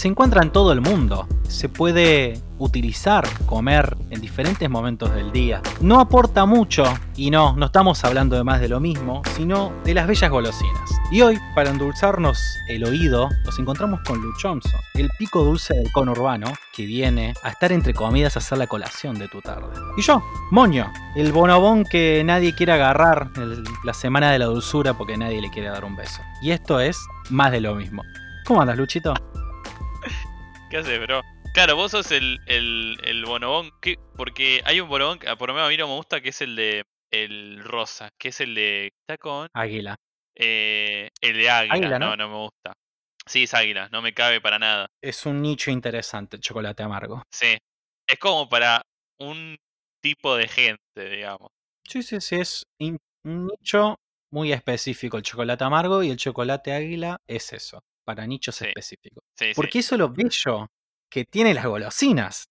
se encuentra en todo el mundo. Se puede utilizar, comer en diferentes momentos del día. No aporta mucho, y no, no estamos hablando de más de lo mismo, sino de las bellas golosinas. Y hoy, para endulzarnos el oído, nos encontramos con Luchonzo, el pico dulce del cono urbano, que viene a estar entre comidas a hacer la colación de tu tarde. Y yo, Moño, el bonobón que nadie quiere agarrar en la semana de la dulzura porque nadie le quiere dar un beso. Y esto es más de lo mismo. ¿Cómo andas, Luchito? ¿Qué haces, bro? Claro, vos sos el, el, el bonobón. ¿qué? Porque hay un bonobón que por lo menos a mí no me gusta, que es el de el rosa, que es el de. Está con. Águila. eh, el de águila. Águila, no, ¿no? no me gusta. Sí, es águila, no me cabe para nada. Es un nicho interesante, el chocolate amargo. Sí. Es como para un tipo de gente, digamos. Sí, sí, sí, es un nicho muy específico el chocolate amargo y el chocolate águila es eso, para nichos Sí. específicos. Sí, Porque eso es lo bello que tiene las golosinas.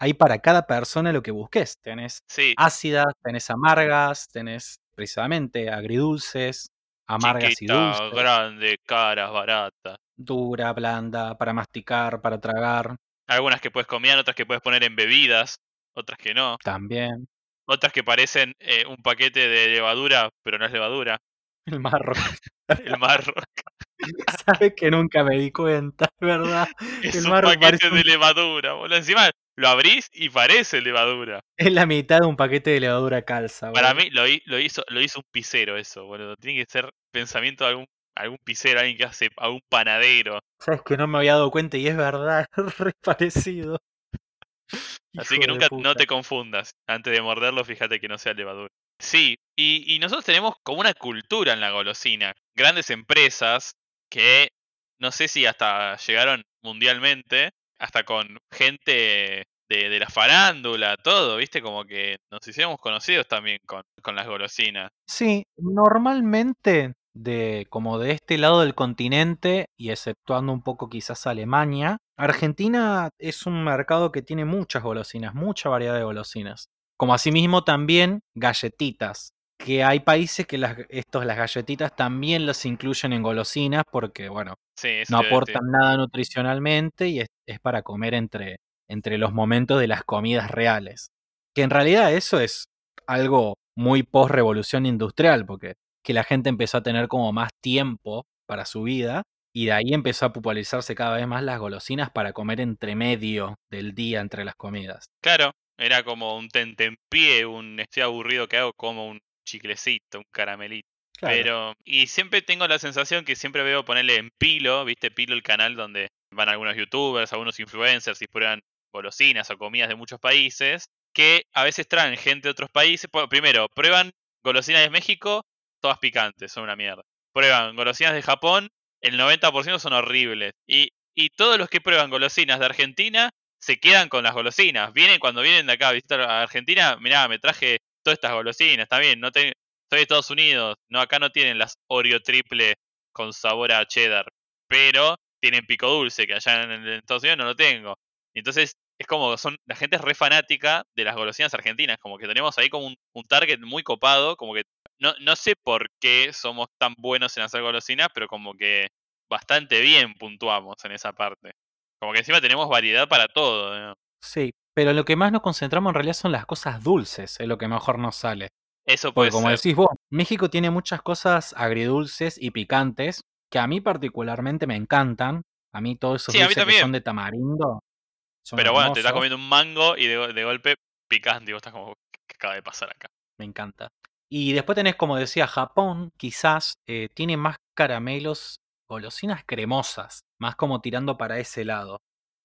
Hay para cada persona lo que busques. Tenés ácidas, tenés amargas, tenés precisamente agridulces, amargas y dulces, grande, caras, baratas. dura, blanda, para masticar, para tragar, Algunas que puedes comer, otras que puedes poner en bebidas, otras que no. también. Otras que parecen eh, un paquete de levadura, pero no es levadura. El marro. El marro Sabes que nunca me di cuenta, ¿verdad? es El un marro paquete de un- levadura, boludo. Encima lo abrís y parece levadura. Es la mitad de un paquete de levadura calza. Para boludo. mí lo, hi- lo hizo lo hizo un pisero eso, boludo. Tiene que ser pensamiento de algún algún pisero, alguien que hace algún panadero. Sabes que no me había dado cuenta y es verdad, re parecido. Así Hijo que nunca no te confundas. Antes de morderlo, fíjate que no sea levadura. Sí, y, y nosotros tenemos como una cultura en la golosina. Grandes empresas que no sé si hasta llegaron mundialmente, hasta con gente de, de la farándula, todo, ¿viste? Como que nos hicimos conocidos también con, con las golosinas. Sí, normalmente de como de este lado del continente y exceptuando un poco quizás Alemania, Argentina es un mercado que tiene muchas golosinas, mucha variedad de golosinas. Como asimismo también galletitas, que hay países que las, estos, las galletitas también las incluyen en golosinas porque, bueno, Sí, no aportan nada nutricionalmente y es, es para comer entre, entre los momentos de las comidas reales. Que en realidad eso es algo muy post revolución industrial, porque que la gente empezó a tener como más tiempo para su vida y de ahí empezó a popularizarse cada vez más las golosinas para comer entre medio del día entre las comidas. Claro, era como un tentempié, un estoy aburrido que hago como un chiclecito, un caramelito. Claro. Pero, y siempre tengo la sensación que siempre veo ponerle en Pilo, ¿viste? Pilo el canal donde van algunos youtubers, algunos influencers y prueban golosinas o comidas de muchos países, que a veces traen gente de otros países. Primero, prueban golosinas de México, todas picantes, son una mierda. Prueban golosinas de Japón, el 90% son horribles. Y, y todos los que prueban golosinas de Argentina se quedan con las golosinas. Vienen cuando vienen de acá a visitar a Argentina, mirá, me traje todas estas golosinas, está bien, no te, soy de Estados Unidos, no, acá no tienen las Oreo triple con sabor a cheddar, pero tienen pico dulce, que allá en, Estados Unidos no lo tengo. Entonces, es como, son, la gente es re fanática de las golosinas argentinas, como que tenemos ahí como un, un target muy copado, como que no, no sé por qué somos tan buenos en hacer golosinas, pero como que bastante bien puntuamos en esa parte. Como que encima tenemos variedad para todo. ¿no? Sí, pero lo que más nos concentramos en realidad son las cosas dulces, es lo que mejor nos sale. Eso Porque puede como ser. decís vos, México tiene muchas cosas agridulces y picantes que a mí particularmente me encantan. A mí todos esos Sí, dulces que son de tamarindo son Pero bueno, te estás comiendo un mango y de, go- de golpe picante y vos estás como, ¿qué acaba de pasar acá? me encanta. Y después tenés, como decía, Japón, quizás eh, tiene más caramelos, golosinas cremosas, más como tirando para ese lado.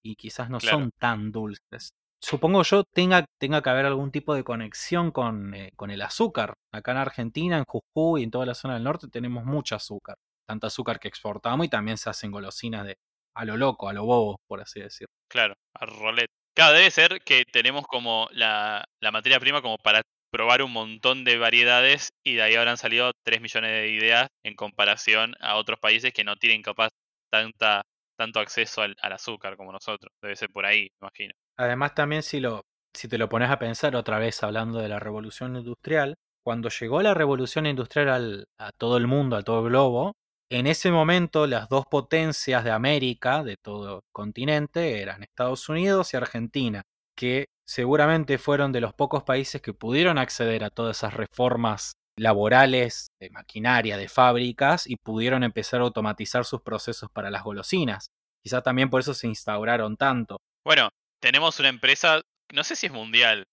Y quizás no Claro. son tan dulces. Supongo yo tenga, tenga que haber algún tipo de conexión con, eh, con el azúcar. Acá en Argentina, en Jujuy y en toda la zona del norte tenemos mucho azúcar. Tanto azúcar que exportamos y también se hacen golosinas de a lo loco, a lo bobo, por así decirlo. Claro, a rolet. Claro, debe ser que tenemos como la, la materia prima como para probar un montón de variedades y de ahí habrán salido 3 millones de ideas en comparación a otros países que no tienen capaz tanta, tanto acceso al, al azúcar como nosotros. Debe ser por ahí, imagino. Además también si lo si te lo pones a pensar otra vez hablando de la revolución industrial, cuando llegó la revolución industrial al- a todo el mundo, a todo el globo, en ese momento las dos potencias de América, de todo el continente, eran Estados Unidos y Argentina, que seguramente fueron de los pocos países que pudieron acceder a todas esas reformas laborales, de maquinaria, de fábricas, y pudieron empezar a automatizar sus procesos para las golosinas. Quizá también por eso se instauraron tanto. Bueno, tenemos una empresa, no sé si es mundial,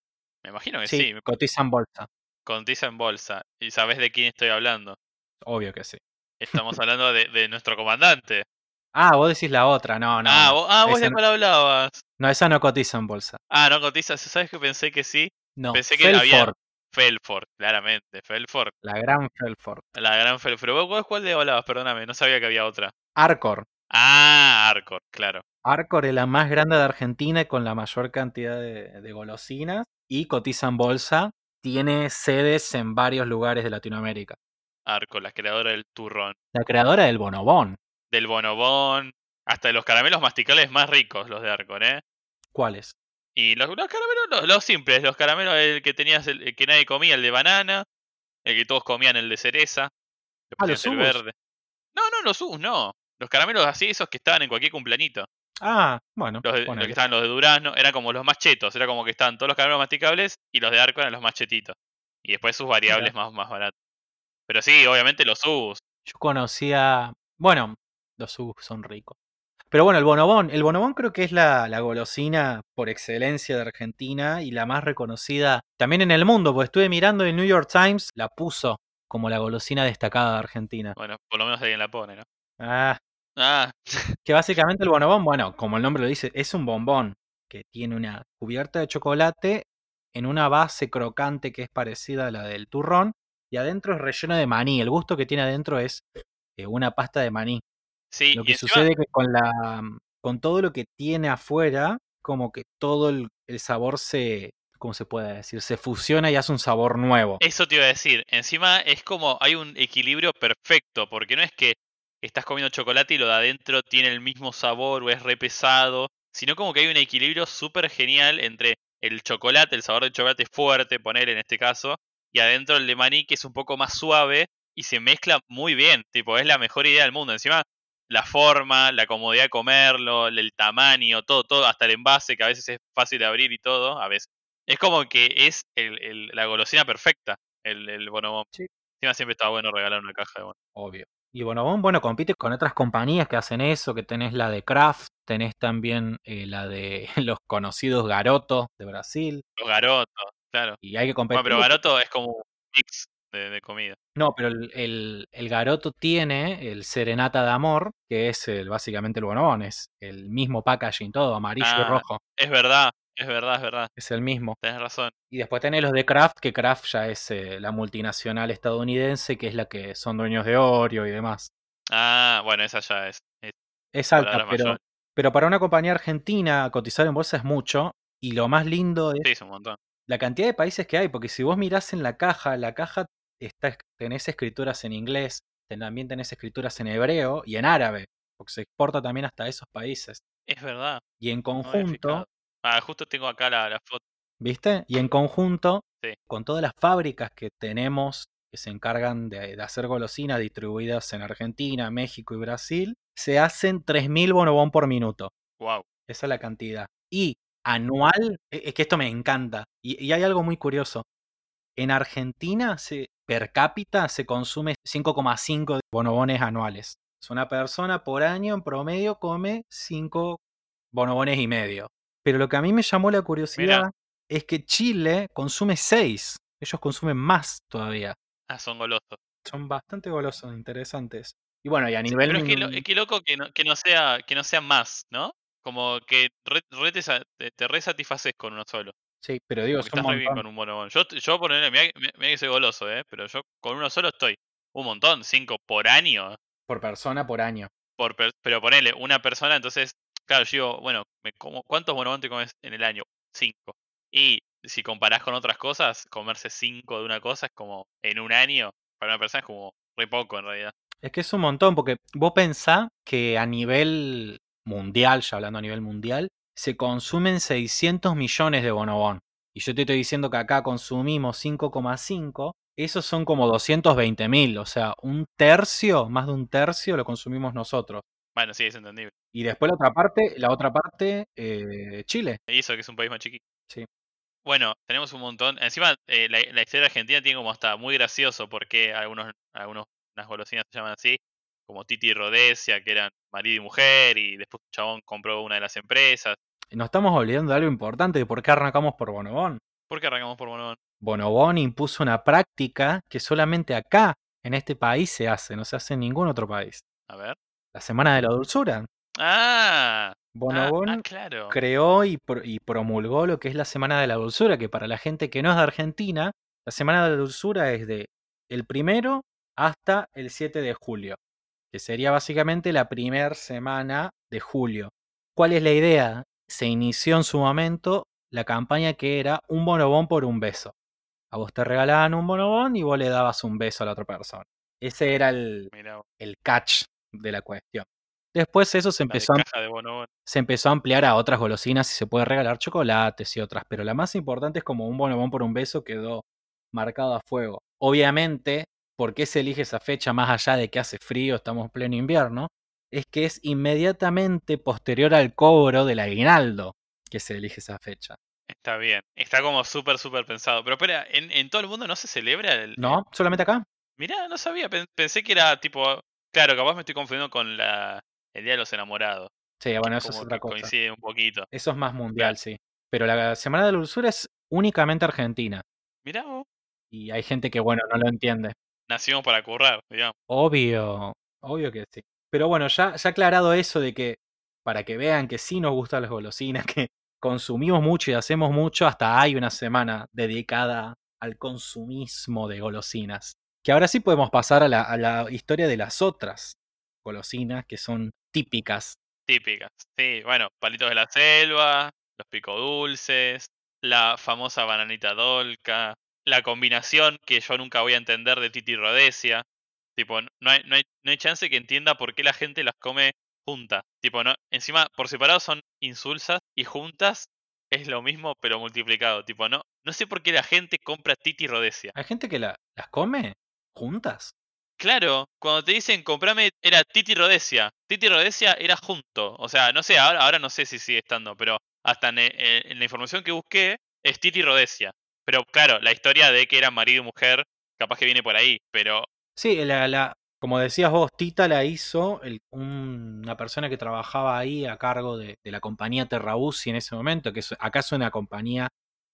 me imagino que sí, Sí, cotiza en bolsa. cotiza en bolsa. ¿Y sabes de quién estoy hablando? Obvio que sí. Estamos hablando de, de nuestro comandante. Ah, vos decís la otra, no, no. ah, vos, ah, vos de cuál hablabas. no, esa no cotiza en bolsa. Ah, no cotiza, ¿sabes que pensé que sí? No, Pensé que había- Felford, Felford, claramente, Felford, la gran Felford. la gran Felford. Pero vos cuál de hablabas, perdóname, no sabía que había otra. Arcor. Ah, Arcor, claro. Arcor es la más grande de Argentina y con la mayor cantidad de, de golosinas y cotiza en bolsa. Tiene sedes en varios lugares de Latinoamérica. Arcor, la creadora del turrón, La creadora del bonobón. del bonobón, hasta de los caramelos masticables más ricos, los de Arcor, ¿eh? ¿Cuáles? Y los, los caramelos, los, los simples, los caramelos el que tenías, el, el que nadie comía, el de banana, el que todos comían, el de cereza, le Ah, los el verde. No, no, los Ubus, no. Los caramelos así, esos que estaban en cualquier cumpleañito. Ah, bueno. Los, de- los que estaban los de durazno, eran como los más chetos, era como que estaban todos los caramelos masticables y los de arco eran los más chetitos. Y después sus variables más, más baratos. Pero sí, obviamente los Ubus. Yo conocía. Bueno, los Ubus son ricos. Pero bueno, el bonobón. El bonobón creo que es la, la golosina por excelencia de Argentina y la más reconocida también en el mundo, porque estuve mirando el New York Times la puso como la golosina destacada de Argentina. Bueno, por lo menos alguien la pone, ¿no? Ah, Ah, que básicamente el bonobón, bueno, como el nombre lo dice, es un bombón que tiene una cubierta de chocolate en una base crocante que es parecida a la del turrón y adentro es relleno de maní. El gusto que tiene adentro es eh, una pasta de maní. sí, Lo que sucede que con la con todo lo que tiene afuera, como que todo el, el sabor se, ¿cómo se puede decir? Se fusiona y hace un sabor nuevo. Eso te iba a decir. Encima es como hay un equilibrio perfecto, porque no es que estás comiendo chocolate y lo de adentro tiene el mismo sabor o es re pesado, sino como que hay un equilibrio súper genial entre el chocolate, el sabor del chocolate fuerte, poner en este caso, y adentro el de maní que es un poco más suave y se mezcla muy bien. Tipo, es la mejor idea del mundo. Encima, la forma, la comodidad de comerlo, el tamaño, todo, todo, hasta el envase que a veces es fácil de abrir y todo, a veces. Es como que es el, el- la golosina perfecta, el, el bonobón. Sí. Encima siempre está bueno regalar una caja de bonobón. Obvio. Y Bonobón, bueno, compite con otras compañías que hacen eso, que tenés la de Kraft, tenés también eh, la de los conocidos Garoto de Brasil, Los garotos, claro. y hay que competir. Bueno, pero garoto es como un mix de, de comida. No, pero el, el, el Garoto tiene el Serenata de Amor, que es el, básicamente el Bonobón, es el mismo packaging, todo amarillo y Ah. rojo, Es verdad, es verdad, es verdad. es el mismo. Tenés razón. Y después tenés los de Kraft, que Kraft ya es eh, la multinacional estadounidense, que es la que son dueños de Oreo y demás. Ah, bueno, esa ya es. es Es alta, pero, pero para una compañía argentina cotizar en bolsa es mucho. Y lo más lindo es Sí, es un montón. la cantidad de países que hay, porque si vos mirás en la caja, la caja está, tenés escrituras en inglés, también tenés escrituras en hebreo y en árabe, porque se exporta también hasta esos países. Es verdad. Y en conjunto. Ah, justo tengo acá la, la foto. ¿viste? Y en conjunto, Sí. con todas las fábricas que tenemos que se encargan de, de hacer golosinas distribuidas en Argentina, México y Brasil, se hacen 3.000 bonobón por minuto. Wow. Esa es la cantidad. Y anual, e- es que esto me encanta. Y, y hay algo muy curioso. En Argentina, se, per cápita, se consume 5,5 bonobones anuales. Es una persona por año en promedio come 5 bonobones y medio. Pero lo que a mí me llamó la curiosidad es que Chile consume 6. Ellos consumen más todavía. Ah, son golosos. Son bastante golosos, interesantes. Y bueno, y a Sí, nivel... pero es que, lo, min- es que loco que no, que no sea que no sea más, ¿no? Como que re, re te, te re satisfaces con uno solo. Sí, pero digo, estás re bien con un bonobón. Yo, yo ponerle, mira, que soy goloso, ¿eh? Pero yo con uno solo estoy. Un montón, cinco por año. Por persona por año. Por, per- pero ponele, una persona, entonces, claro, yo digo, bueno, me como, ¿cuántos bonobón te comes en el año? Cinco. Y si comparás con otras cosas, comerse cinco de una cosa es como, en un año, para una persona es como re poco en realidad. Es que es un montón, porque vos pensás que a nivel mundial, ya hablando a nivel mundial, se consumen 600 millones de bonobón. Y yo te estoy diciendo que acá consumimos 5,5. Esos son como 220 mil, o sea, un tercio, más de un tercio lo consumimos nosotros. Bueno, sí, es entendible. Y después la otra parte, la otra parte, eh, Chile. Y eso que es un país más chiquito. Sí. Bueno, tenemos un montón. Encima, eh, la, la historia argentina tiene como hasta muy gracioso porque algunos, algunos, unas golosinas se llaman así, como Titi y Rodesia, que eran marido y mujer, y después un chabón compró una de las empresas. Nos estamos olvidando de algo importante, de por qué arrancamos por Bonobón. ¿Por qué arrancamos por Bonobón? Bonobón impuso una práctica que solamente acá, en este país, se hace, no se hace en ningún otro país. A ver. La Semana de la Dulzura. Ah, ah, Bonobón ah, claro. creó y, pro- y promulgó lo que es la Semana de la Dulzura, que para la gente que no es de Argentina, la Semana de la Dulzura es de el primero hasta el 7 de julio, que sería básicamente la primera semana de julio. ¿Cuál es la idea? Se inició en su momento la campaña que era un bonobón por un beso. A vos te regalaban un bonobón y vos le dabas un beso a la otra persona. Ese era el, el catch de la cuestión. Después eso se de empezó a de se empezó a ampliar a otras golosinas y se puede regalar chocolates y otras, pero la más importante es como un bonobón por un beso quedó marcado a fuego. Obviamente, ¿por qué se elige esa fecha más allá de que hace frío, estamos en pleno invierno? Es que es inmediatamente posterior al cobro del aguinaldo que se elige esa fecha. Está bien. Está como súper, súper pensado. Pero espera, ¿en, en todo el mundo no se celebra el. ¿No? ¿Solamente acá? Mirá, no sabía. pen- Pensé que era tipo. Claro, capaz me estoy confundiendo con la el Día de los Enamorados. Sí, bueno, eso es otra cosa. coincide un poquito. Eso es más mundial, Claro. sí. Pero la Semana de la Dulzura es únicamente argentina. Mirá vos. Y hay gente que, bueno, no lo entiende. Nacimos para currar, digamos. Obvio, obvio que sí. Pero bueno, ya, ya aclarado eso de que, para que vean que sí nos gustan las golosinas, que consumimos mucho y hacemos mucho, hasta hay una semana dedicada al consumismo de golosinas. Que ahora sí podemos pasar a la, historia de las otras golosinas que son típicas. Típicas. Sí, bueno, palitos de la selva, los pico dulces, la famosa bananita dolca, la combinación que yo nunca voy a entender de Titi Rodesia. Tipo, no hay, no hay, no hay chance que entienda por qué la gente las come juntas. Tipo, no, encima, por separado son insulsas y juntas es lo mismo pero multiplicado. Tipo, no, no sé por qué la gente compra Titi y Rodesia. Hay gente que la- las come juntas. Claro, cuando te dicen comprame, era Titi Rodesia. Titi Rodesia era junto. O sea, no sé, ahora, ahora no sé si sigue estando, pero hasta en, eh, en la información que busqué es Titi Rodesia. Pero claro, la historia de que eran marido y mujer, capaz que viene por ahí, pero Sí, la, la- como decías vos, Tita la hizo el- un- una persona que trabajaba ahí a cargo de, de la compañía Terrabusi en ese momento, que es, acá es una compañía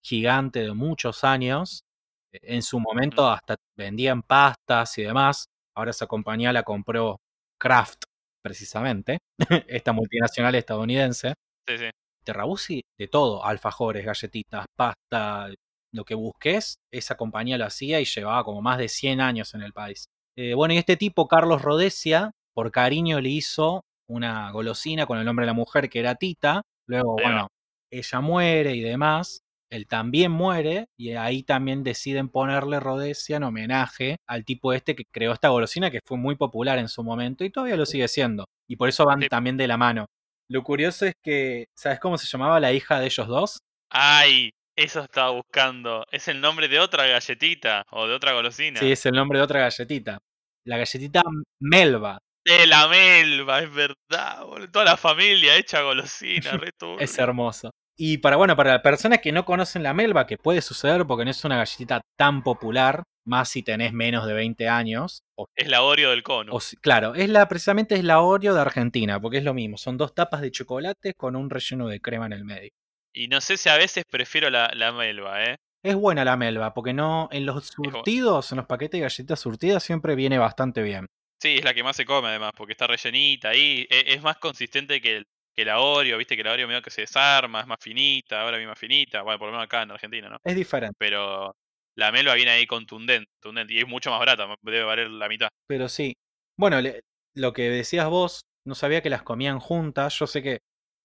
gigante de muchos años. En su momento hasta vendían pastas y demás. Ahora esa compañía la compró Kraft, precisamente, esta multinacional estadounidense. sí, sí. Terrabusi de todo, alfajores, galletitas, pasta, lo que busques, esa compañía lo hacía y llevaba como más de 100 años en el país. Eh, bueno, y este tipo, Carlos Rodesia, por cariño le hizo una golosina con el nombre de la mujer que era Tita. Luego, bueno, ella muere y demás. Él también muere y ahí también deciden ponerle Rodesia en homenaje al tipo este que creó esta golosina que fue muy popular en su momento y todavía lo sigue siendo. Y por eso van Sí. también de la mano. Lo curioso es que, ¿sabes cómo se llamaba la hija de ellos dos? Ay, eso estaba buscando. Es el nombre de otra galletita o de otra golosina. Sí, es el nombre de otra galletita. La galletita Melba. De la melva, es verdad. boludo. Toda la familia hecha golosina, re turbio. Es hermoso. Y para, bueno, para las personas que no conocen la Melba, que puede suceder porque no es una galletita tan popular, más si tenés menos de 20 años, o Es la Oreo del cono. O claro, es la, precisamente es la Oreo de Argentina, porque es lo mismo. Son dos tapas de chocolate con un relleno de crema en el medio. Y no sé si a veces prefiero la, la melva, ¿eh? Es buena la melva, porque no en los surtidos, en los paquetes de galletitas surtidas, siempre viene bastante bien. Sí, es la que más se come además, porque está rellenita ahí. e- Es, más consistente que, el- que la Oreo, viste que la Oreo medio que se desarma, es más finita, ahora viene más finita. Bueno, por lo menos acá en Argentina, ¿no? Es diferente. Pero la melva viene ahí contundente, contundente y es mucho más barata, debe valer la mitad. Pero sí. Bueno, le- lo que decías vos, no sabía que las comían juntas. Yo sé que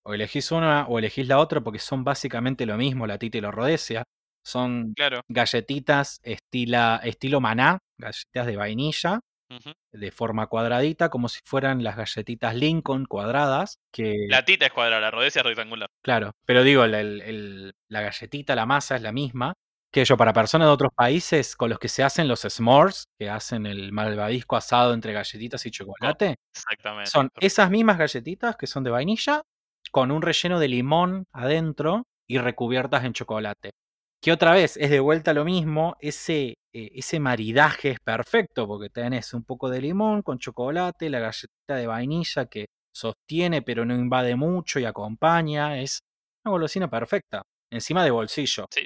o elegís una o elegís la otra porque son básicamente lo mismo, la tita y la rodesia. Son Claro. galletitas estila, estilo maná, galletitas de vainilla, de forma cuadradita, como si fueran las galletitas Lincoln cuadradas, que La tita es cuadrada, la rodecia es rectangular. claro, pero digo, el- la galletita, la masa es la misma, Que yo, para personas de otros países con los que se hacen los s'mores, que hacen el malvavisco asado entre galletitas y chocolate, Exactamente. son esas mismas galletitas que son de vainilla, con un relleno de limón adentro y recubiertas en chocolate. Que otra vez es de vuelta lo mismo, ese, eh, ese maridaje es perfecto porque tenés un poco de limón con chocolate, la galletita de vainilla que sostiene pero no invade mucho y acompaña, es una golosina perfecta, encima de bolsillo. Sí.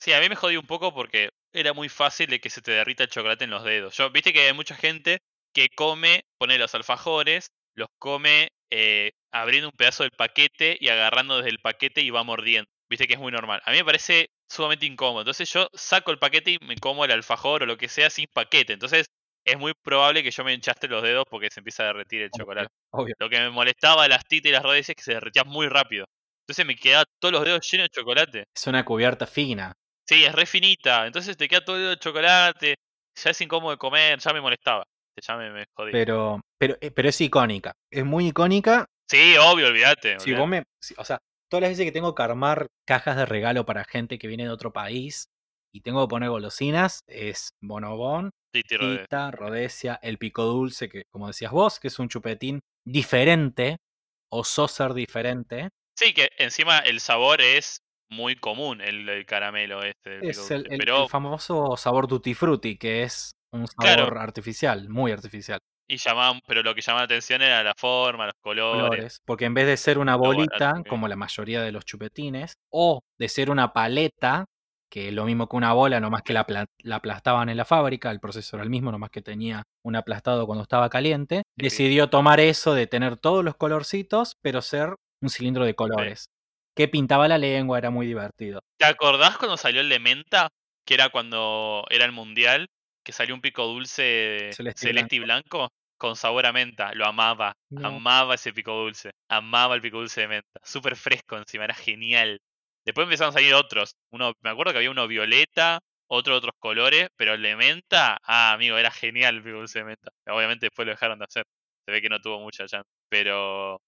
Sí, a mí me jodí un poco porque era muy fácil de que se te derrita el chocolate en los dedos. Yo, viste que hay mucha gente que come, pone los alfajores, los come eh, abriendo un pedazo del paquete y agarrando desde el paquete y va mordiendo. Viste que es muy normal. A mí me parece sumamente incómodo. Entonces yo saco el paquete y me como el alfajor o lo que sea sin paquete. Entonces es muy probable que yo me hinchaste los dedos porque se empieza a derretir el chocolate. Obvio. Lo que me molestaba las titas y las rodillas es que se derretían muy rápido. Entonces me quedaba todos los dedos llenos de chocolate. Es una cubierta fina. Sí, es re finita. Entonces te queda todo el dedo de chocolate. Ya es incómodo de comer, ya me molestaba. Ya me, me jodí. Pero, pero, eh, pero es icónica. Es muy icónica. Sí, obvio, olvídate. Si vos me. si- o sea, todas las veces que tengo que armar cajas de regalo para gente que viene de otro país y tengo que poner golosinas, es bonobón. Tita, Rodesia, el pico dulce, que como decías vos, que es un chupetín diferente, osó ser diferente. Sí, que encima el sabor es muy común, el, el caramelo este. Es el, pero, el famoso sabor tutti frutti, que es un Claro. sabor artificial, muy artificial. Y llamaban, pero lo que llamaba la atención era la forma, los colores. colores, porque en vez de ser una bolita, como la mayoría de los chupetines, o de ser una paleta, que es lo mismo que una bola, nomás que la, la aplastaban en la fábrica, el proceso era el mismo, nomás que tenía un aplastado cuando estaba caliente, Sí. decidió tomar eso de tener todos los colorcitos, pero ser un cilindro de colores. Que pintaba la lengua, era muy divertido. ¿Te acordás cuando salió el de menta? Que era cuando era el mundial, que salió un pico dulce Celeste celeste, y y blanco con sabor a menta. Lo amaba. No. Amaba ese pico dulce. Amaba el pico dulce de menta. Súper fresco encima, era genial. Después empezaron a salir otros. Uno, me acuerdo que había uno violeta, otro de otros colores, pero el de menta, ah, amigo, era genial el pico dulce de menta. Obviamente después lo dejaron de hacer. Se ve que no tuvo mucha chance. Pero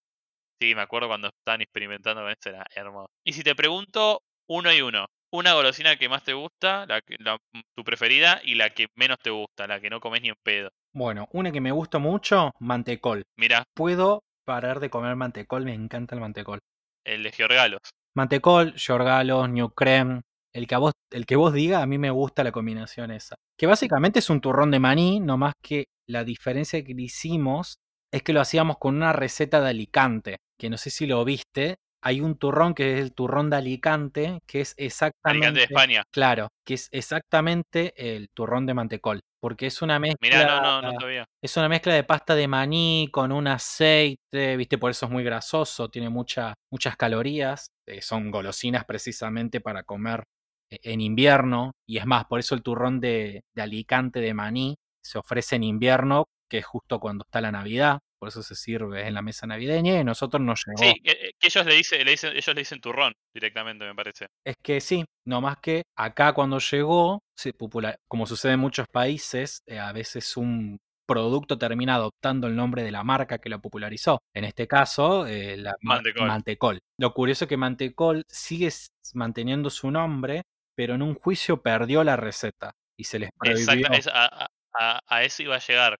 sí, me acuerdo cuando estaban experimentando con esto, era hermoso. Y si te pregunto uno y uno, una golosina que más te gusta, la, la- tu preferida, y la que menos te gusta, la que no comes ni en pedo. Bueno, una que me gusta mucho, mantecol. Mira, Puedo parar de comer mantecol, me encanta el mantecol. el de Georgalos. Mantecol, Yorgalos, New Creme, el que, a vos, el que vos diga, a mí me gusta la combinación esa. Que básicamente es un turrón de maní, no más que la diferencia que hicimos es que lo hacíamos con una receta de Alicante, que no sé si lo viste. Hay un turrón que es el turrón de Alicante, que es exactamente... Alicante de España. Claro, que es exactamente el turrón de mantecol, porque es una mezcla... Mirá, no, no, no sabía. Es una mezcla de pasta de maní con un aceite, ¿viste? Por eso es muy grasoso, tiene mucha, muchas calorías. eh, son golosinas precisamente para comer eh, en invierno. Y es más, por eso el turrón de, de Alicante de maní se ofrece en invierno, que es justo cuando está la Navidad. Por eso se sirve en la mesa navideña y nosotros nos llegó. Sí, que, que ellos le dicen, le dicen, ellos le dicen turrón directamente, me parece. Es que sí, no más que acá cuando llegó, se popula- como sucede en muchos países, eh, a veces un producto termina adoptando el nombre de la marca que lo popularizó. En este caso, eh, la Mantecol. Mantecol. Lo curioso es que Mantecol sigue manteniendo su nombre, pero en un juicio perdió la receta y se les prohibió. Exacto, es- a, a- a- a eso iba a llegar.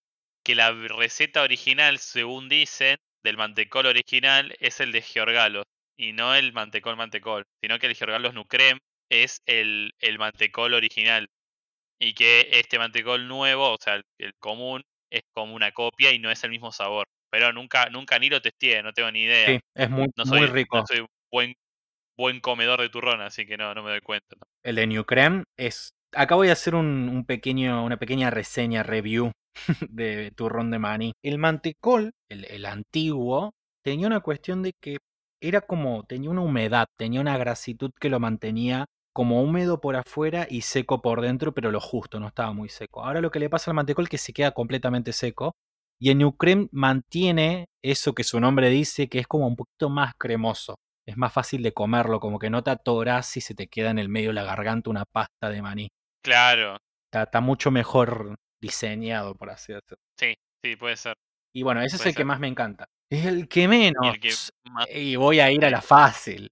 Que la receta original, según dicen, del mantecol original es el de Georgalos. Y no el mantecol mantecol. Sino que el Georgalos Nucrem es el, el mantecol original. Y que este mantecol nuevo, o sea, el, común, es como una copia y no es el mismo sabor. Pero nunca, nunca ni lo testé, no tengo ni idea. Sí, es muy, no muy soy, rico. no soy buen, buen comedor de turrón, así que no, no me doy cuenta. El de New Creme es. Acá voy a hacer un, un pequeño, una pequeña reseña, review de turrón de maní. El mantecol, el, el antiguo, tenía una cuestión de que era como, tenía una humedad, tenía una grasitud que lo mantenía como húmedo por afuera y seco por dentro, pero lo justo, no estaba muy seco. Ahora lo que le pasa al mantecol es que se queda completamente seco. Y el New Creme mantiene eso que su nombre dice, que es como un poquito más cremoso. Es más fácil de comerlo, como que no te atoras y se te queda en el medio de la garganta una pasta de maní. Claro, Está, está mucho mejor diseñado, por así decirlo. sí, sí, puede ser. Y bueno, ese es el que más me encanta. Es el que menos. Y el que más Y voy a ir a la fácil.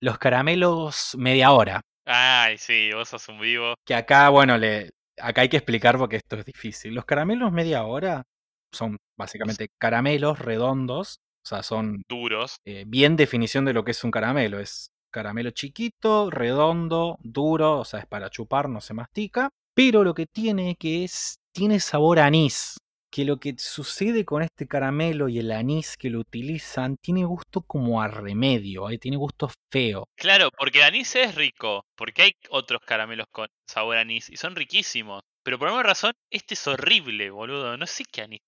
Los caramelos media hora. Ay, sí, vos sos un vivo. Que acá, bueno, le, acá hay que explicar porque esto es difícil. Los caramelos media hora son básicamente caramelos redondos, o sea, son Duros. eh, bien definición de lo que es un caramelo. Es caramelo chiquito, redondo, duro, o sea, es para chupar, no se mastica. Pero lo que tiene que es, tiene sabor a anís. Que lo que sucede con este caramelo y el anís que lo utilizan tiene gusto como a remedio, eh, tiene gusto feo. Claro, porque anís es rico, porque hay otros caramelos con sabor a anís y son riquísimos. Pero por alguna razón, este es horrible, boludo. No sé qué anís.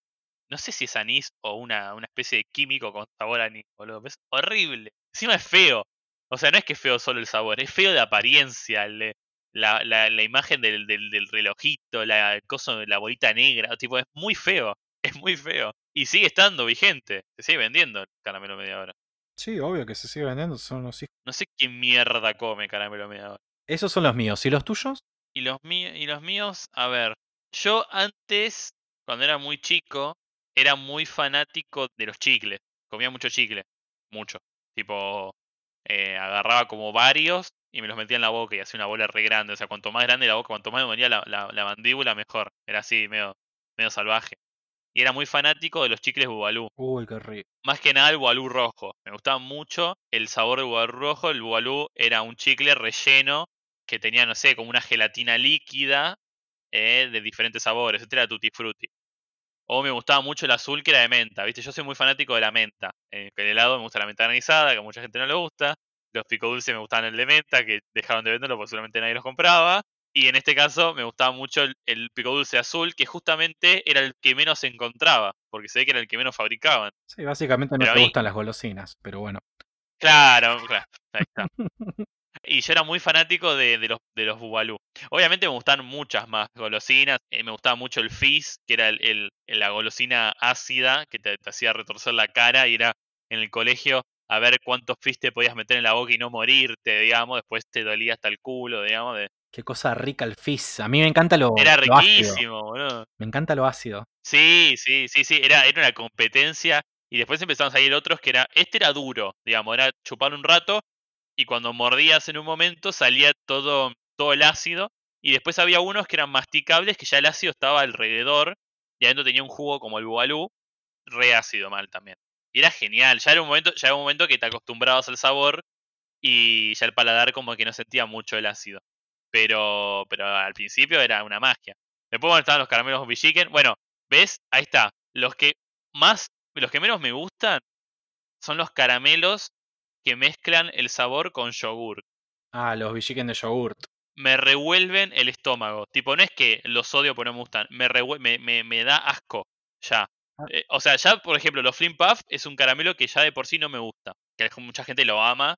No sé si es anís o una, una especie de químico con sabor a anís, boludo. Es horrible. Encima es feo. O sea, no es que es feo solo el sabor, es feo de apariencia. el de- la, la, la imagen del, del, del relojito, la de la bolita negra. Tipo, es muy feo. Es muy feo. Y sigue estando vigente. Se sigue vendiendo el caramelo media hora. Sí, obvio que se sigue vendiendo, son los hijos. No sé qué mierda come caramelo media hora. Esos son los míos. ¿Y los tuyos? Y los, míos, y los míos, a ver, yo antes, cuando era muy chico, era muy fanático de los chicles. Comía mucho chicle, mucho. Tipo, eh, agarraba como varios y me los metía en la boca y hacía una bola re grande. O sea, cuanto más grande la boca, cuanto más me ponía la, la, la mandíbula, mejor. Era así, medio, medio salvaje. Y era muy fanático de los chicles Bubalú. Uy, qué rico. Más que nada el Bubalú rojo. Me gustaba mucho el sabor del Bubalú rojo. El Bubalú era un chicle relleno que tenía, no sé, como una gelatina líquida eh, de diferentes sabores. Este era Tutti Frutti. O me gustaba mucho el azul que era de menta. ¿Viste? Yo soy muy fanático de la menta. Eh, el helado me gusta la menta granizada, que a mucha gente no le gusta. Los pico dulces me gustaban el de menta, que dejaron de venderlo porque seguramente nadie los compraba. Y en este caso me gustaba mucho el, el pico dulce azul, que justamente era el que menos se encontraba, porque se ve que era el que menos fabricaban. Sí, básicamente no te mí- gustan las golosinas, pero bueno. Claro, claro, ahí está. Y yo era muy fanático de, de los, de los Bubalú. Obviamente me gustan muchas más golosinas. eh, me gustaba mucho el Fizz, que era el, el- la golosina ácida que te, te hacía retorcer la cara y era en el colegio a ver cuántos Fizz te podías meter en la boca y no morirte, digamos. Después te dolía hasta el culo, digamos. de- Qué cosa rica el fizz. A mí me encanta lo, Era lo ácido. riquísimo, boludo. Me encanta lo ácido. Sí, sí, sí, sí, era, era una competencia y después empezaron a salir otros que era, este era duro, digamos, era chupar un rato y cuando mordías en un momento salía todo, todo el ácido y después había unos que eran masticables que ya el ácido estaba alrededor y adentro tenía un jugo como el bubalú, re ácido mal también. Y era genial, ya era un momento, ya era un momento que te acostumbrabas al sabor y ya el paladar como que no sentía mucho el ácido. Pero, pero al principio era una magia. Después bueno, estaban los caramelos Villiquen. Bueno, ¿ves? Ahí está. Los que más, los que menos me gustan son los caramelos que mezclan el sabor con yogur. Ah, los villiquen de yogurt. Me revuelven el estómago. Tipo, no es que los odio porque no me gustan. Me, me, me, me da asco. Ya. Ah. Eh, o sea, ya, por ejemplo, los Flim Puff es un caramelo que ya de por sí no me gusta. Que mucha gente lo ama.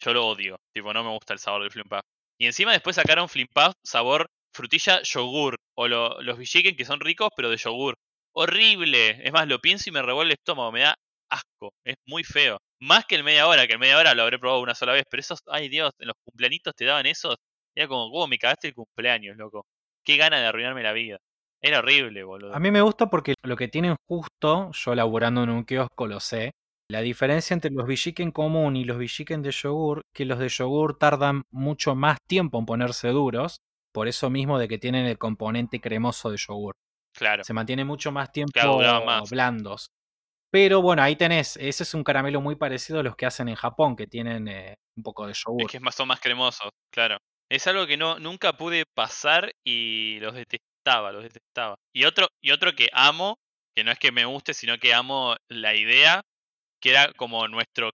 Yo lo odio. Tipo, no me gusta el sabor del Flim Puff. Y encima después sacaron Flim Puff sabor frutilla yogur. O lo- los Villiquen que son ricos, pero de yogur. Horrible. Es más, lo pienso y me revuelve el estómago. Me da asco. Es muy feo. Más que el media hora, que el media hora lo habré probado una sola vez. Pero esos, ay Dios, en los cumpleañitos te daban esos. Era como, ¿cómo me cagaste el cumpleaños, loco? Qué gana de arruinarme la vida. Era horrible, boludo. A mí me gusta porque lo que tienen justo, yo laburando en un kiosco lo sé, la diferencia entre los villiquen común y los villiquen de yogur, que los de yogur tardan mucho más tiempo en ponerse duros, por eso mismo de que tienen el componente cremoso de yogur. Claro. Se mantiene mucho más tiempo Claro, más. blandos. Pero bueno, ahí tenés, ese es un caramelo muy parecido a los que hacen en Japón, que tienen eh, un poco de yogur. Es que es más, son más cremosos, claro. Es algo que no nunca pude pasar y los Y otro, y otro que amo, que no es que me guste, sino que amo la idea, que era como nuestro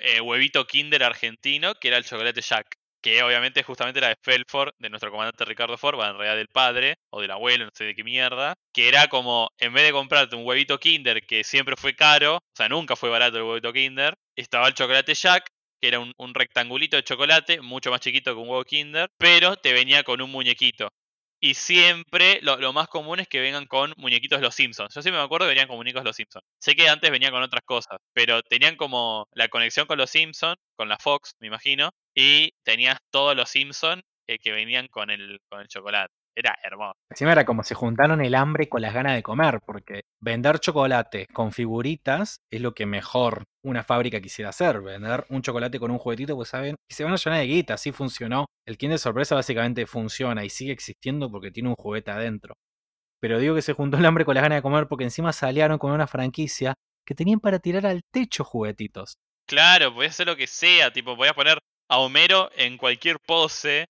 eh, huevito kinder argentino, que era el chocolate Jack. Que obviamente justamente era de Felford, de nuestro comandante Ricardo Ford, bueno, en realidad del padre, o del abuelo, no sé de qué mierda. Que era como, en vez de comprarte un huevito kinder que siempre fue caro, o sea, nunca fue barato el huevito kinder, estaba el chocolate Jack, que era un, un rectangulito de chocolate, mucho más chiquito que un huevo Kinder, pero te venía con un muñequito. Y siempre lo, más común es que vengan con muñequitos los Simpsons. Yo siempre me acuerdo que venían con muñecos los Simpsons. Sé que antes venían con otras cosas, pero tenían como la conexión con los Simpsons, con la Fox, me imagino, y tenías todos los Simpsons eh, que venían con el, con el chocolate. Era hermoso. Encima era como se juntaron el hambre con las ganas de comer, porque vender chocolate con figuritas es lo que mejor una fábrica quisiera hacer. Vender un chocolate con un juguetito, pues saben, y se van a llenar de guita, así funcionó. El Kinder Sorpresa básicamente funciona y sigue existiendo porque tiene un juguete adentro. Pero digo que se juntó el hambre con las ganas de comer porque encima salieron con una franquicia que tenían para tirar al techo juguetitos. Claro, podías hacer lo que sea, tipo, podías poner a Homero en cualquier pose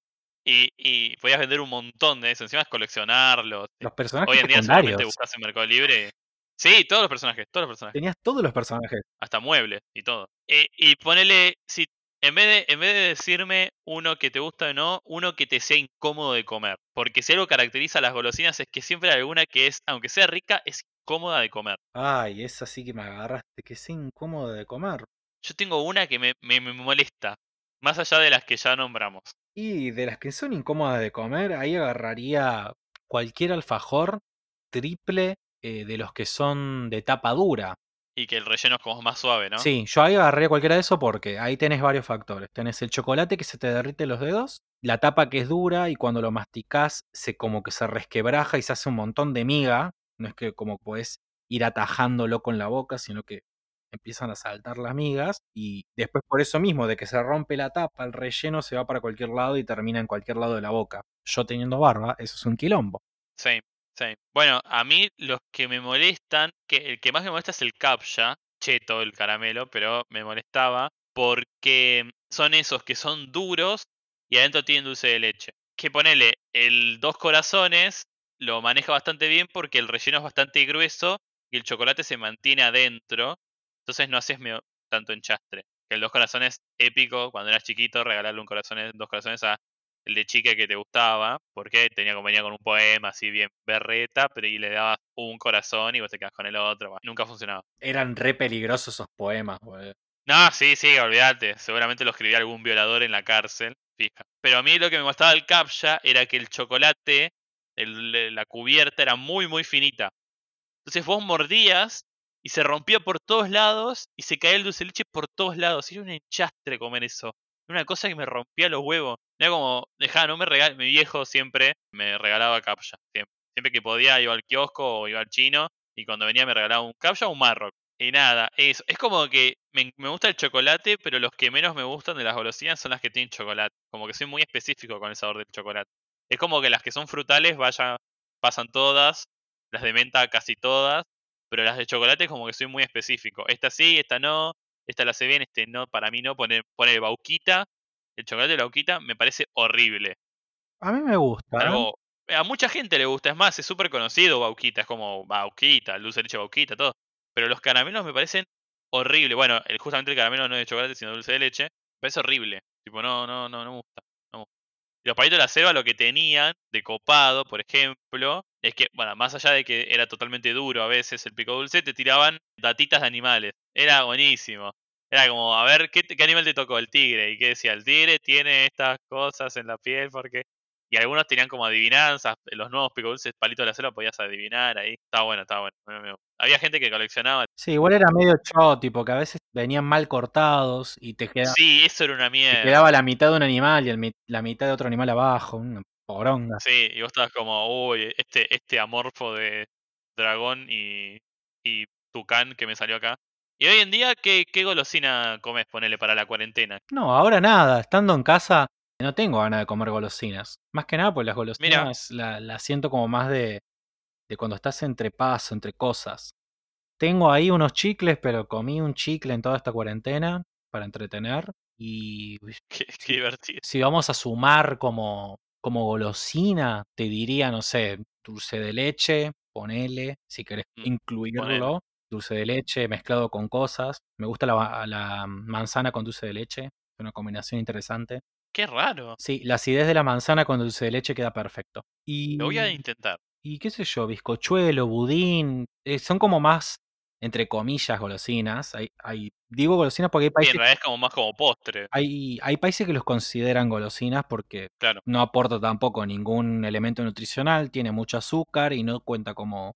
y, y podías vender un montón de eso. Encima es coleccionarlos. Los personajes Hoy en día secundarios. buscas en Mercado Libre. Sí, todos los personajes, todos los personajes. Tenías todos los personajes. Hasta muebles y todo. Eh, y ponele, si en vez, de, en vez de decirme uno que te gusta o no, uno que te sea incómodo de comer. Porque si algo caracteriza a las golosinas es que siempre hay alguna que es, aunque sea rica, es incómoda de comer. Ay, esa sí que me agarraste, que es incómodo de comer. Yo tengo una que me, me, me molesta, más allá de las que ya nombramos. Y de las que son incómodas de comer, ahí agarraría cualquier alfajor triple eh, de los que son de tapa dura. Y que el relleno es como más suave, ¿no? Sí, yo ahí agarraría cualquiera de eso porque ahí tenés varios factores. Tenés el chocolate que se te derrite los dedos, la tapa que es dura y cuando lo masticás se como que se resquebraja y se hace un montón de miga. No es que como podés ir atajándolo con la boca, sino que empiezan a saltar las migas y después por eso mismo de que se rompe la tapa, el relleno se va para cualquier lado y termina en cualquier lado de la boca. Yo teniendo barba, eso es un quilombo. Sí, sí. Bueno, a mí los que me molestan, que el que más me molesta es el captcha, cheto el caramelo, pero me molestaba porque son esos que son duros y adentro tienen dulce de leche. Que ponele el dos corazones lo maneja bastante bien porque el relleno es bastante grueso y el chocolate se mantiene adentro. Entonces no haces tanto enchastre. Que el dos corazones épico, cuando eras chiquito, regalarle un corazón, dos corazones a el de chica que te gustaba, porque tenía como venía con un poema así bien berreta, pero y le dabas un corazón y vos te quedas con el otro. Bueno, nunca funcionaba. Eran re peligrosos esos poemas, boludo. No, sí, sí, olvídate. Seguramente lo escribía algún violador en la cárcel, fija. Pero a mí lo que me gustaba del captcha era que el chocolate, el- la cubierta era muy, muy finita. Entonces vos mordías y se rompía por todos lados y se caía el dulce leche por todos lados. Era un enchastre comer eso. Una cosa que me rompía los huevos. Era como, dejá, no me regal Mi viejo siempre me regalaba captcha. Siempre. que podía iba al kiosco o iba al chino y cuando venía me regalaba un captcha o un marroc. Y nada, eso. Es como que me, me gusta el chocolate, pero los que menos me gustan de las golosinas son las que tienen chocolate. Como que soy muy específico con el sabor del chocolate. Es como que las que son frutales vaya, pasan todas, las de menta casi todas, pero las de chocolate como que soy muy específico. Esta sí, esta no, esta la sé bien, este no, para mí no. Pone, pone bauquita, el chocolate de bauquita me parece horrible. A mí me gusta. ¿eh? Algo, a mucha gente le gusta, es más, es súper conocido Bauquita, es como Bauquita, el dulce de leche Bauquita, todo. Pero los caramelos me parecen horribles. Bueno, el, justamente el caramelo no es de chocolate, sino dulce de leche. Me parece horrible. Tipo, no, no, no, no me gusta. No me gusta. Y los palitos de la selva lo que tenían de copado, por ejemplo, es que, bueno, más allá de que era totalmente duro a veces el pico dulce, te tiraban datitas de animales. Era buenísimo. Era como, a ver, ¿qué, qué animal te tocó? El tigre. ¿Y qué decía? El tigre tiene estas cosas en la piel porque... Y algunos tenían como adivinanzas. Los nuevos pico dulces, palitos de la selva, podías adivinar ahí. Estaba bueno, estaba bueno. Había gente que coleccionaba. Sí, igual era medio show, tipo que a veces venían mal cortados y te, queda- Sí, eso era una te mierda. quedaba la mitad de un animal y el la mitad de otro animal abajo, una poronga. Sí, y vos estabas como, uy, este, este amorfo de dragón y, y tucán que me salió acá. Y hoy en día, ¿qué, qué golosina comes, ponele, para la cuarentena? No, ahora nada, estando en casa no tengo ganas de comer golosinas. Más que nada, pues las golosinas la, la siento como más de, de cuando estás entre paso, entre cosas. Tengo ahí unos chicles, pero comí un chicle en toda esta cuarentena para entretener. Y Qué, qué divertido. si vamos a sumar como, como golosina, te diría, no sé, dulce de leche, ponele, si querés Mm, incluirlo. Dulce de leche mezclado con cosas. Me gusta la, la manzana con dulce de leche. Es una combinación interesante. Qué raro. Sí, la acidez de la manzana con dulce de leche queda perfecto. Y, Lo voy a intentar. y qué sé yo, bizcochuelo, budín, eh, son como más, entre comillas, golosinas. Hay, hay, digo golosinas porque hay Sí, en países, realidad es como más como postre. hay, hay países que los consideran golosinas porque Claro. no aporta tampoco ningún elemento nutricional, tiene mucho azúcar y no cuenta como,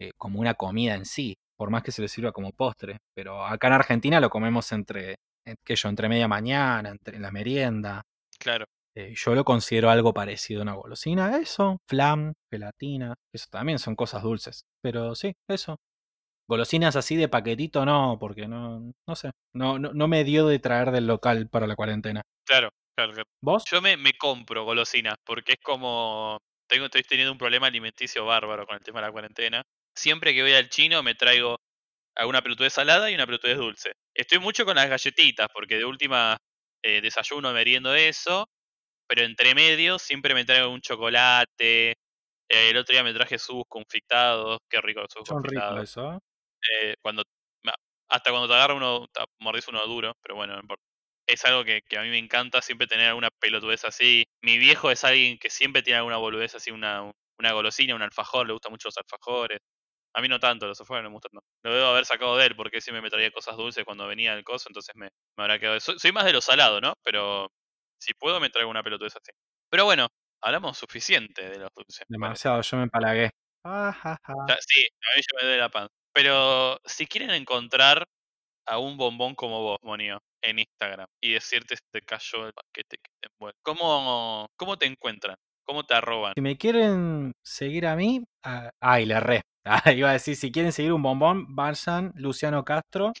eh, como una comida en sí, por más que se le sirva como postre. Pero acá en Argentina lo comemos entre, sé yo, entre media mañana, entre, en la merienda. Claro. Eh, yo lo considero algo parecido a una golosina. Eso, flan, gelatina, eso también son cosas dulces. Pero sí, eso. Golosinas así de paquetito no, porque no, no sé. No, no, no me dio de traer del local para la cuarentena. Claro, claro. claro. ¿Vos? Yo me, me compro golosinas porque es como. Tengo, estoy teniendo un problema alimenticio bárbaro con el tema de la cuarentena. Siempre que voy al chino me traigo alguna pelotudez salada y una pelotudez dulce. Estoy mucho con las galletitas porque de última eh, desayuno, meriendo eso. Pero entre medio siempre me traigo un chocolate. Eh, el otro día me traje sus confitados. Qué rico los sus Son ricos confitados. eso, ¿eh? Eh, cuando hasta cuando te agarra uno, te mordís uno duro, pero bueno, no importa. Es algo que, que a mí me encanta siempre tener alguna pelotudez así. Mi viejo es alguien que siempre tiene alguna boludez así, una, una golosina, un alfajor, le gustan mucho los alfajores. A mí no tanto, los alfajores no me gustan. No. Lo debo haber sacado de él porque siempre me traía cosas dulces cuando venía el coso, entonces me, me habrá quedado. Soy, soy más de lo salado, ¿no? Pero si puedo me traigo una pelotudez así. Pero bueno, hablamos suficiente de los dulces. me. Demasiado, yo me empalagué. Ah, sí, a mí ya me duele la panza. Pero si quieren encontrar a un bombón como vos, Monio, en Instagram y decirte te cayó el paquete que te envuelve, ¿cómo, ¿cómo te encuentran? ¿Cómo te arroban? Si me quieren seguir a mí, ah, ay, le erré. Ah, iba a decir, si quieren seguir un bombón, vayan Luciano Castro.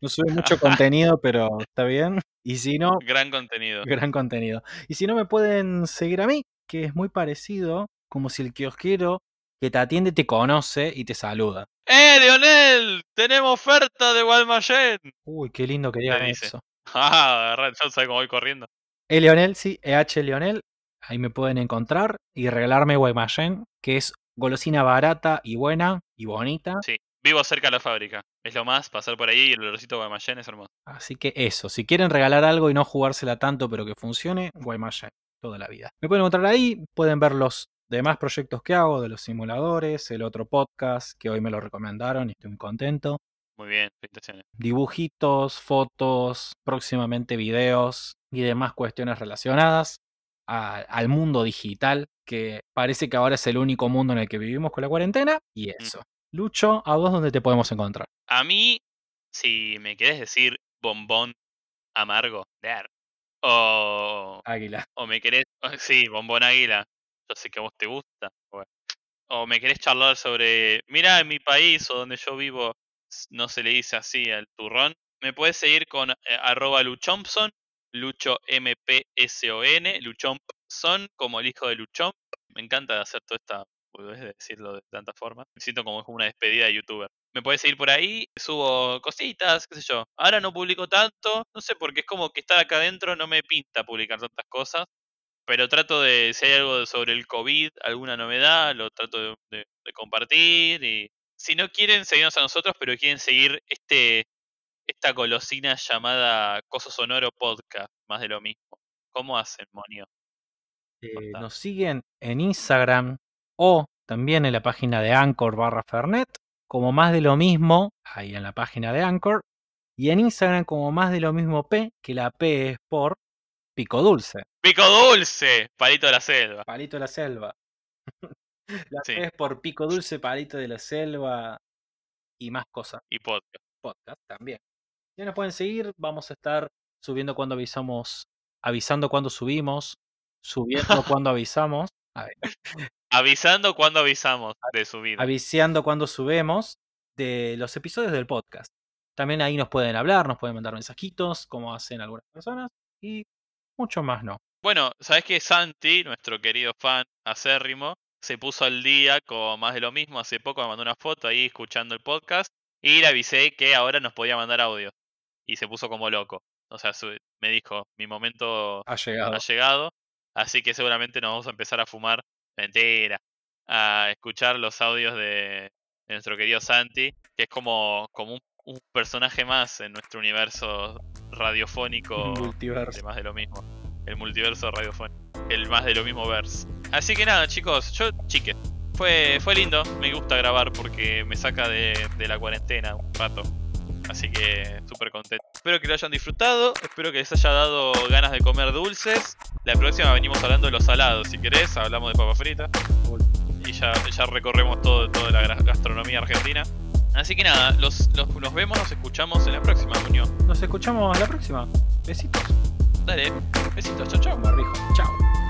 No sube mucho contenido, pero está bien. Y si no, Gran contenido. gran contenido. Y si no, me pueden seguir a mí, que es muy parecido, como si el kiosquero que te atiende te conoce y te saluda. ¡Eh, Lionel! ¡Tenemos oferta de Guaymallén! Uy, qué lindo que digan eso. Ah, ya sabes cómo voy corriendo. E Leonel, sí, EH Leonel. Ahí me pueden encontrar y regalarme Guaymallén, que es golosina barata y buena y bonita. Sí, vivo cerca de la fábrica. Es lo más, pasar por ahí y el olorcito de Guaymallén es hermoso. Así que eso, si quieren regalar algo y no jugársela tanto, pero que funcione, Guaymallén, toda la vida. Me pueden encontrar ahí, pueden ver los demás proyectos que hago de los simuladores, el otro podcast que hoy me lo recomendaron y estoy muy contento. Muy bien, felicitaciones. Dibujitos, fotos, próximamente videos y demás cuestiones relacionadas a- al mundo digital, que parece que ahora es el único mundo en el que vivimos con la cuarentena. Y eso. Lucho, ¿a vos dónde te podemos encontrar? A mí, si me querés decir bombón amargo. O, Águila. o me querés. Sí, bombón águila. Yo sé que a vos te gusta. bueno. O me querés charlar sobre. Mira, en mi país o donde yo vivo no se le dice así al turrón. Me puedes seguir con eh, arroba luchompson, lucho M-P-S-O-N, luchompson, como el hijo de Luchomp. Me encanta hacer toda esta de decirlo de tanta forma. Me siento como una despedida de youtuber. Me puedes seguir por ahí, subo cositas, qué sé yo. Ahora no publico tanto, no sé, porque es como que estar acá adentro no me pinta publicar tantas cosas. Pero trato de, si hay algo sobre el COVID, alguna novedad, lo trato de compartir. Y si no quieren seguirnos a nosotros, pero quieren seguir este esta golosina llamada Coso Sonoro Podcast, más de lo mismo. ¿Cómo hacen, Monio? Eh, nos siguen en Instagram o también en la página de Anchor barra Fernet, como más de lo mismo, ahí en la página de Anchor, y en Instagram como más de lo mismo P, que la P es por Pico Dulce, ¡Pico Dulce! Palito de la selva. Palito de la Selva. la Sí. P es por Pico Dulce, Palito de la Selva y más cosas, Y podcast. podcast también. Ya nos pueden seguir, vamos a estar subiendo cuando avisamos, avisando cuando subimos, subiendo cuando avisamos. A ver, Avisando cuando avisamos de su vida. avisando cuando subimos de los episodios del podcast. También ahí nos pueden hablar, nos pueden mandar mensajitos, como hacen algunas personas, y mucho más no. Bueno, ¿sabes que Santi, nuestro querido fan acérrimo, se puso al día con más de lo mismo? Hace poco me mandó una foto ahí escuchando el podcast y le avisé que ahora nos podía mandar audio. Y se puso como loco. O sea, su- me dijo, mi momento Ha llegado. ha llegado, así que seguramente nos vamos a empezar a fumar mentira, a escuchar los audios de, de nuestro querido Santi, que es como, como un, un personaje más en nuestro universo radiofónico Multiverso. más de lo mismo, el multiverso radiofónico, el más de lo mismo verse. Así que nada, chicos, yo chique. Fue, fue lindo, me gusta grabar porque me saca de, de la cuarentena un rato. Así que súper contento. Espero que lo hayan disfrutado. Espero que les haya dado ganas de comer dulces. La próxima venimos hablando de los salados. Si querés, hablamos de papa frita. Y ya, ya recorremos todo, toda la gastronomía argentina. Así que nada, los, los- nos vemos, nos escuchamos en la próxima, Muñoz. Nos escuchamos la próxima. Besitos. Dale, besitos, chau chau. Barbijo. Chao.